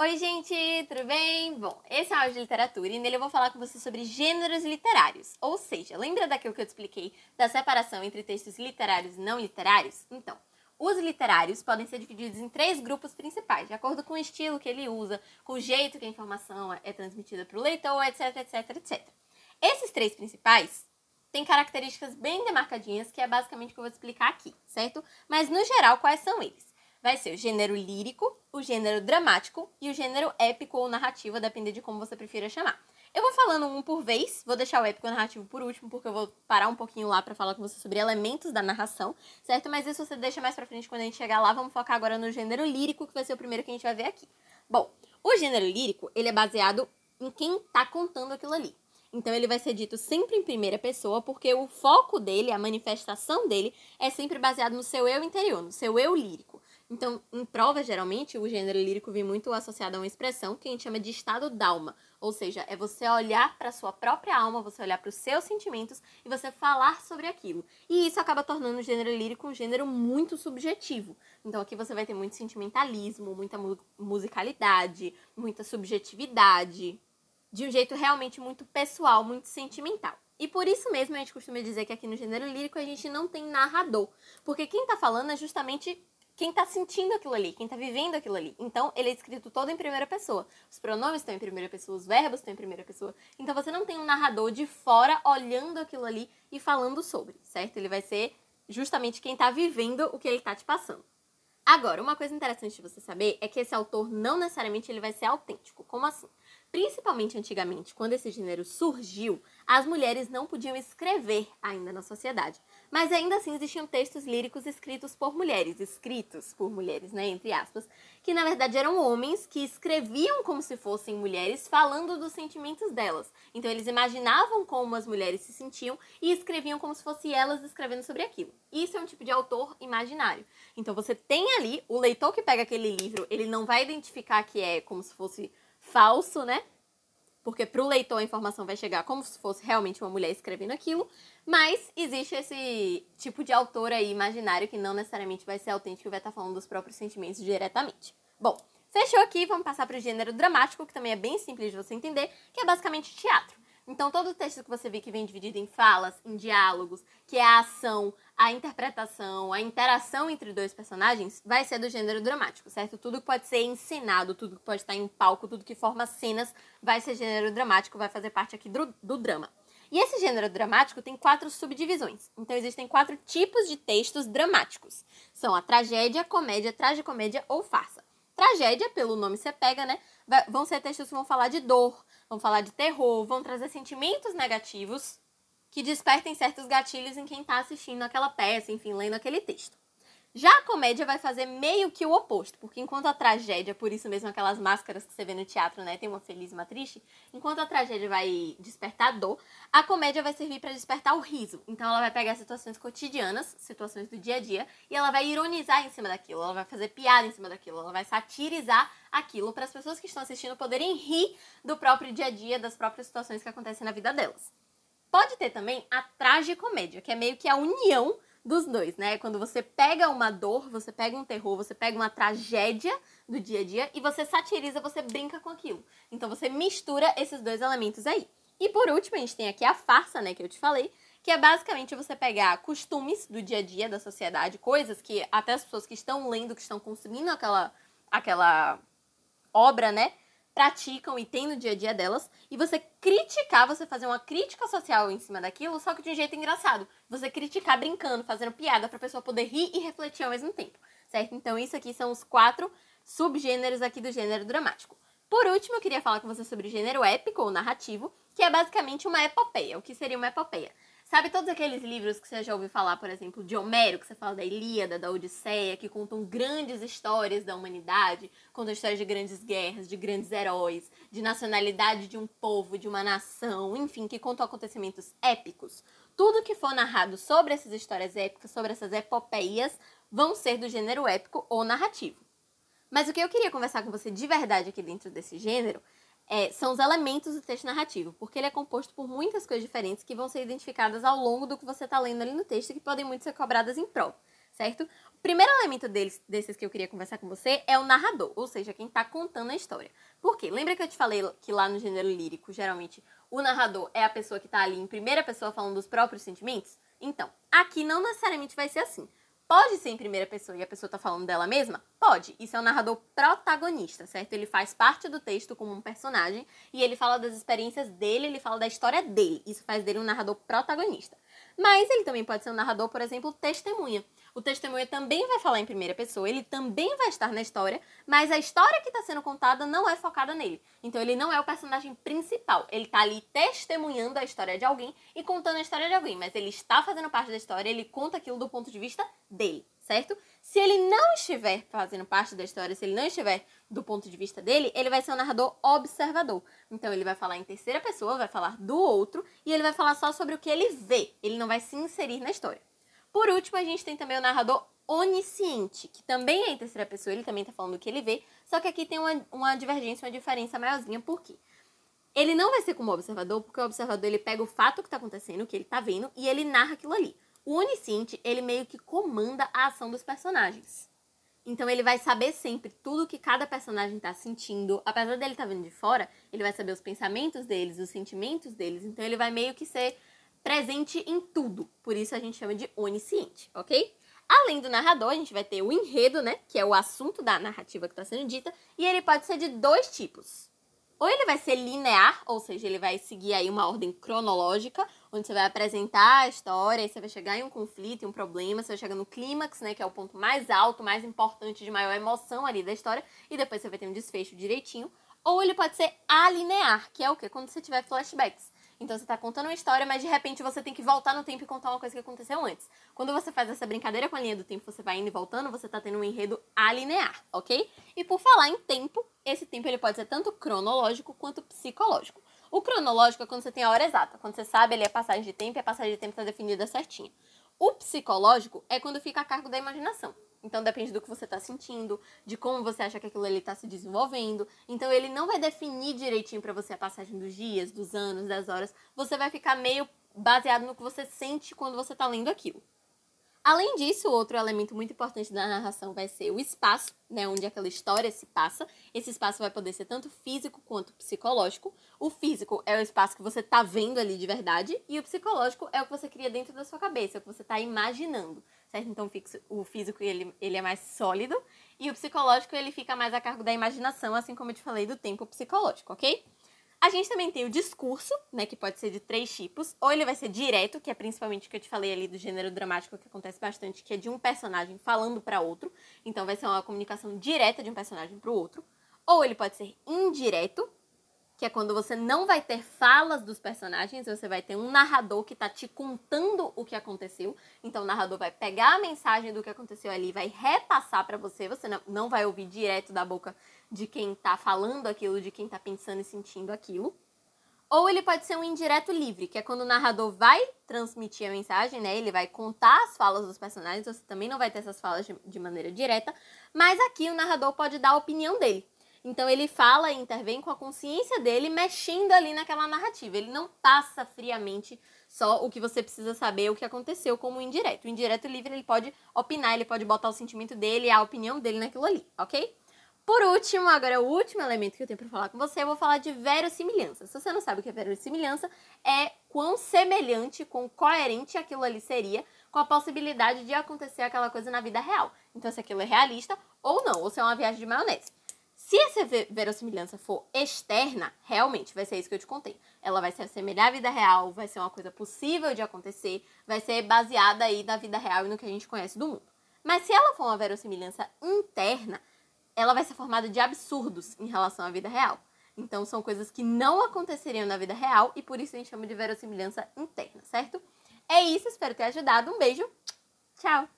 Oi, gente, tudo bem? Bom, esse é o áudio de literatura e nele eu vou falar com você sobre gêneros literários. Ou seja, lembra daquilo que eu te expliquei da separação entre textos literários e não literários? Então, os literários podem ser divididos em três grupos principais, de acordo com o estilo que ele usa, com o jeito que a informação é transmitida para o leitor, etc, etc, etc. Esses três principais têm características bem demarcadinhas, que é basicamente o que eu vou explicar aqui, certo? Mas, no geral, quais são eles? Vai ser o gênero lírico, o gênero dramático e o gênero épico ou narrativo, a depender de como você prefira chamar. Eu vou falando um por vez, vou deixar o épico narrativo por último, porque eu vou parar um pouquinho lá para falar com você sobre elementos da narração, certo? Mas isso você deixa mais pra frente quando a gente chegar lá. Vamos focar agora no gênero lírico, que vai ser o primeiro que a gente vai ver aqui. Bom, o gênero lírico, ele é baseado em quem tá contando aquilo ali. Então ele vai ser dito sempre em primeira pessoa, porque o foco dele, a manifestação dele, é sempre baseado no seu eu interior, no seu eu lírico. Então, em prova, geralmente, o gênero lírico vem muito associado a uma expressão que a gente chama de estado d'alma. Ou seja, é você olhar para sua própria alma, você olhar para os seus sentimentos e você falar sobre aquilo. E isso acaba tornando o gênero lírico um gênero muito subjetivo. Então, aqui você vai ter muito sentimentalismo, muita mu musicalidade, muita subjetividade, de um jeito realmente muito pessoal, muito sentimental. E por isso mesmo a gente costuma dizer que aqui no gênero lírico a gente não tem narrador. Porque quem está falando é justamente quem tá sentindo aquilo ali, quem tá vivendo aquilo ali. Então, ele é escrito todo em primeira pessoa. Os pronomes estão em primeira pessoa, os verbos estão em primeira pessoa. Então, você não tem um narrador de fora olhando aquilo ali e falando sobre, certo? Ele vai ser justamente quem tá vivendo o que ele tá te passando. Agora, uma coisa interessante de você saber é que esse autor não necessariamente ele vai ser autêntico. Como assim? Principalmente antigamente, quando esse gênero surgiu, as mulheres não podiam escrever ainda na sociedade. Mas ainda assim existiam textos líricos escritos por mulheres, escritos por mulheres, né, entre aspas, que na verdade eram homens que escreviam como se fossem mulheres, falando dos sentimentos delas. Então eles imaginavam como as mulheres se sentiam e escreviam como se fossem elas escrevendo sobre aquilo. Isso é um tipo de autor imaginário. Então você tem ali o leitor que pega aquele livro, ele não vai identificar que é como se fosse falso, né? Porque para o leitor a informação vai chegar como se fosse realmente uma mulher escrevendo aquilo, mas existe esse tipo de autor aí imaginário que não necessariamente vai ser autêntico e vai estar falando dos próprios sentimentos diretamente. Bom, fechou aqui, vamos passar para o gênero dramático, que também é bem simples de você entender, que é basicamente teatro. Então, todo o texto que você vê que vem dividido em falas, em diálogos, que é a ação, a interpretação, a interação entre dois personagens, vai ser do gênero dramático, certo? Tudo que pode ser ensinado, tudo que pode estar em palco, tudo que forma cenas, vai ser gênero dramático, vai fazer parte aqui do, do drama. E esse gênero dramático tem quatro subdivisões. Então, existem quatro tipos de textos dramáticos. São a tragédia, comédia, tragicomédia ou farsa. Tragédia, pelo nome você pega, né? Vão ser textos que vão falar de dor, vão falar de terror, vão trazer sentimentos negativos que despertem certos gatilhos em quem está assistindo aquela peça, enfim, lendo aquele texto. Já a comédia vai fazer meio que o oposto, porque enquanto a tragédia, por isso mesmo aquelas máscaras que você vê no teatro, né, tem uma feliz e uma triste, enquanto a tragédia vai despertar dor, a comédia vai servir para despertar o riso. Então ela vai pegar situações cotidianas, situações do dia a dia, e ela vai ironizar em cima daquilo, ela vai fazer piada em cima daquilo, ela vai satirizar aquilo para as pessoas que estão assistindo poderem rir do próprio dia a dia, das próprias situações que acontecem na vida delas. Pode ter também a tragicomédia, que é meio que a união dos dois, né? Quando você pega uma dor, você pega um terror, você pega uma tragédia do dia a dia e você satiriza, você brinca com aquilo. Então você mistura esses dois elementos aí. E por último, a gente tem aqui a farsa, né, que eu te falei, que é basicamente você pegar costumes do dia a dia da sociedade, coisas que até as pessoas que estão lendo, que estão consumindo aquela aquela obra, né, praticam e têm no dia a dia delas, e você criticar, você fazer uma crítica social em cima daquilo, só que de um jeito engraçado. Você criticar brincando, fazendo piada para a pessoa poder rir e refletir ao mesmo tempo, certo? Então, isso aqui são os quatro subgêneros aqui do gênero dramático. Por último, eu queria falar com você sobre o gênero épico ou narrativo, que é basicamente uma epopeia. O que seria uma epopeia? Sabe todos aqueles livros que você já ouviu falar, por exemplo, de Homero, que você fala da Ilíada, da Odisseia, que contam grandes histórias da humanidade, contam histórias de grandes guerras, de grandes heróis, de nacionalidade de um povo, de uma nação, enfim, que contam acontecimentos épicos. Tudo que for narrado sobre essas histórias épicas, sobre essas epopeias, vão ser do gênero épico ou narrativo. Mas o que eu queria conversar com você de verdade aqui dentro desse gênero é, são os elementos do texto narrativo, porque ele é composto por muitas coisas diferentes que vão ser identificadas ao longo do que você está lendo ali no texto e que podem muito ser cobradas em prova, certo? O primeiro elemento deles, desses que eu queria conversar com você é o narrador, ou seja, quem está contando a história. Por quê? Lembra que eu te falei que lá no gênero lírico, geralmente, o narrador é a pessoa que está ali em primeira pessoa falando dos próprios sentimentos? Então, aqui não necessariamente vai ser assim. Pode ser em primeira pessoa e a pessoa tá falando dela mesma? Pode. Isso é um narrador protagonista, certo? Ele faz parte do texto como um personagem e ele fala das experiências dele, ele fala da história dele. Isso faz dele um narrador protagonista. Mas ele também pode ser um narrador, por exemplo, testemunha. O testemunha também vai falar em primeira pessoa, ele também vai estar na história, mas a história que está sendo contada não é focada nele. Então ele não é o personagem principal. Ele está ali testemunhando a história de alguém e contando a história de alguém, mas ele está fazendo parte da história, ele conta aquilo do ponto de vista dele, certo? Se ele não estiver fazendo parte da história, se ele não estiver do ponto de vista dele, ele vai ser um narrador observador. Então ele vai falar em terceira pessoa, vai falar do outro e ele vai falar só sobre o que ele vê. Ele não vai se inserir na história. Por último, a gente tem também o narrador onisciente, que também é em terceira pessoa, ele também está falando o que ele vê, só que aqui tem uma, uma divergência, uma diferença maiorzinha, por quê? Ele não vai ser como observador, porque o observador ele pega o fato que está acontecendo, o que ele está vendo, e ele narra aquilo ali. O onisciente, ele meio que comanda a ação dos personagens. Então ele vai saber sempre tudo que cada personagem está sentindo. Apesar dele estar tá vindo de fora, ele vai saber os pensamentos deles, os sentimentos deles. Então ele vai meio que ser presente em tudo. Por isso a gente chama de onisciente, ok? Além do narrador, a gente vai ter o enredo, né? Que é o assunto da narrativa que está sendo dita. E ele pode ser de dois tipos. Ou ele vai ser linear, ou seja, ele vai seguir aí uma ordem cronológica, onde você vai apresentar a história, você vai chegar em um conflito, em um problema, você vai chegar no clímax, né, que é o ponto mais alto, mais importante, de maior emoção ali da história, e depois você vai ter um desfecho direitinho. Ou ele pode ser alinear, que é o quê? Quando você tiver flashbacks. Então você está contando uma história, mas de repente você tem que voltar no tempo e contar uma coisa que aconteceu antes. Quando você faz essa brincadeira com a linha do tempo, você vai indo e voltando, você está tendo um enredo alinear, ok? E por falar em tempo, esse tempo ele pode ser tanto cronológico quanto psicológico. O cronológico é quando você tem a hora exata, quando você sabe ali a passagem de tempo e a passagem de tempo está definida certinha. O psicológico é quando fica a cargo da imaginação. Então depende do que você está sentindo, de como você acha que aquilo ali está se desenvolvendo. Então ele não vai definir direitinho para você a passagem dos dias, dos anos, das horas. Você vai ficar meio baseado no que você sente quando você está lendo aquilo. Além disso, outro elemento muito importante da narração vai ser o espaço, né, onde aquela história se passa. Esse espaço vai poder ser tanto físico quanto psicológico. O físico é o espaço que você está vendo ali de verdade, e o psicológico é o que você cria dentro da sua cabeça, é o que você está imaginando, certo? Então o físico ele, ele é mais sólido e o psicológico ele fica mais a cargo da imaginação, assim como eu te falei do tempo psicológico, ok? A gente também tem o discurso, né, que pode ser de três tipos. Ou ele vai ser direto, que é principalmente o que eu te falei ali do gênero dramático, que acontece bastante, que é de um personagem falando para outro. Então vai ser uma comunicação direta de um personagem para o outro. Ou ele pode ser indireto, que é quando você não vai ter falas dos personagens, você vai ter um narrador que está te contando o que aconteceu. Então o narrador vai pegar a mensagem do que aconteceu ali, vai repassar para você, você não vai ouvir direto da boca de quem está falando aquilo, de quem está pensando e sentindo aquilo. Ou ele pode ser um indireto livre, que é quando o narrador vai transmitir a mensagem, né? Ele vai contar as falas dos personagens, você também não vai ter essas falas de, de maneira direta, mas aqui o narrador pode dar a opinião dele. Então ele fala e intervém com a consciência dele, mexendo ali naquela narrativa. Ele não passa friamente só o que você precisa saber, o que aconteceu como indireto. O indireto livre ele pode opinar, ele pode botar o sentimento dele, a opinião dele naquilo ali, ok? Por último, agora o último elemento que eu tenho para falar com você, eu vou falar de verossimilhança. Se você não sabe o que é verossimilhança, é quão semelhante, quão coerente aquilo ali seria com a possibilidade de acontecer aquela coisa na vida real. Então, se aquilo é realista ou não, ou se é uma viagem de maionese. Se essa verossimilhança for externa, realmente vai ser isso que eu te contei. Ela vai se assemelhar à vida real, vai ser uma coisa possível de acontecer, vai ser baseada aí na vida real e no que a gente conhece do mundo. Mas se ela for uma verossimilhança interna, ela vai ser formada de absurdos em relação à vida real. Então, são coisas que não aconteceriam na vida real e por isso a gente chama de verossimilhança interna, certo? É isso, espero ter ajudado. Um beijo, tchau!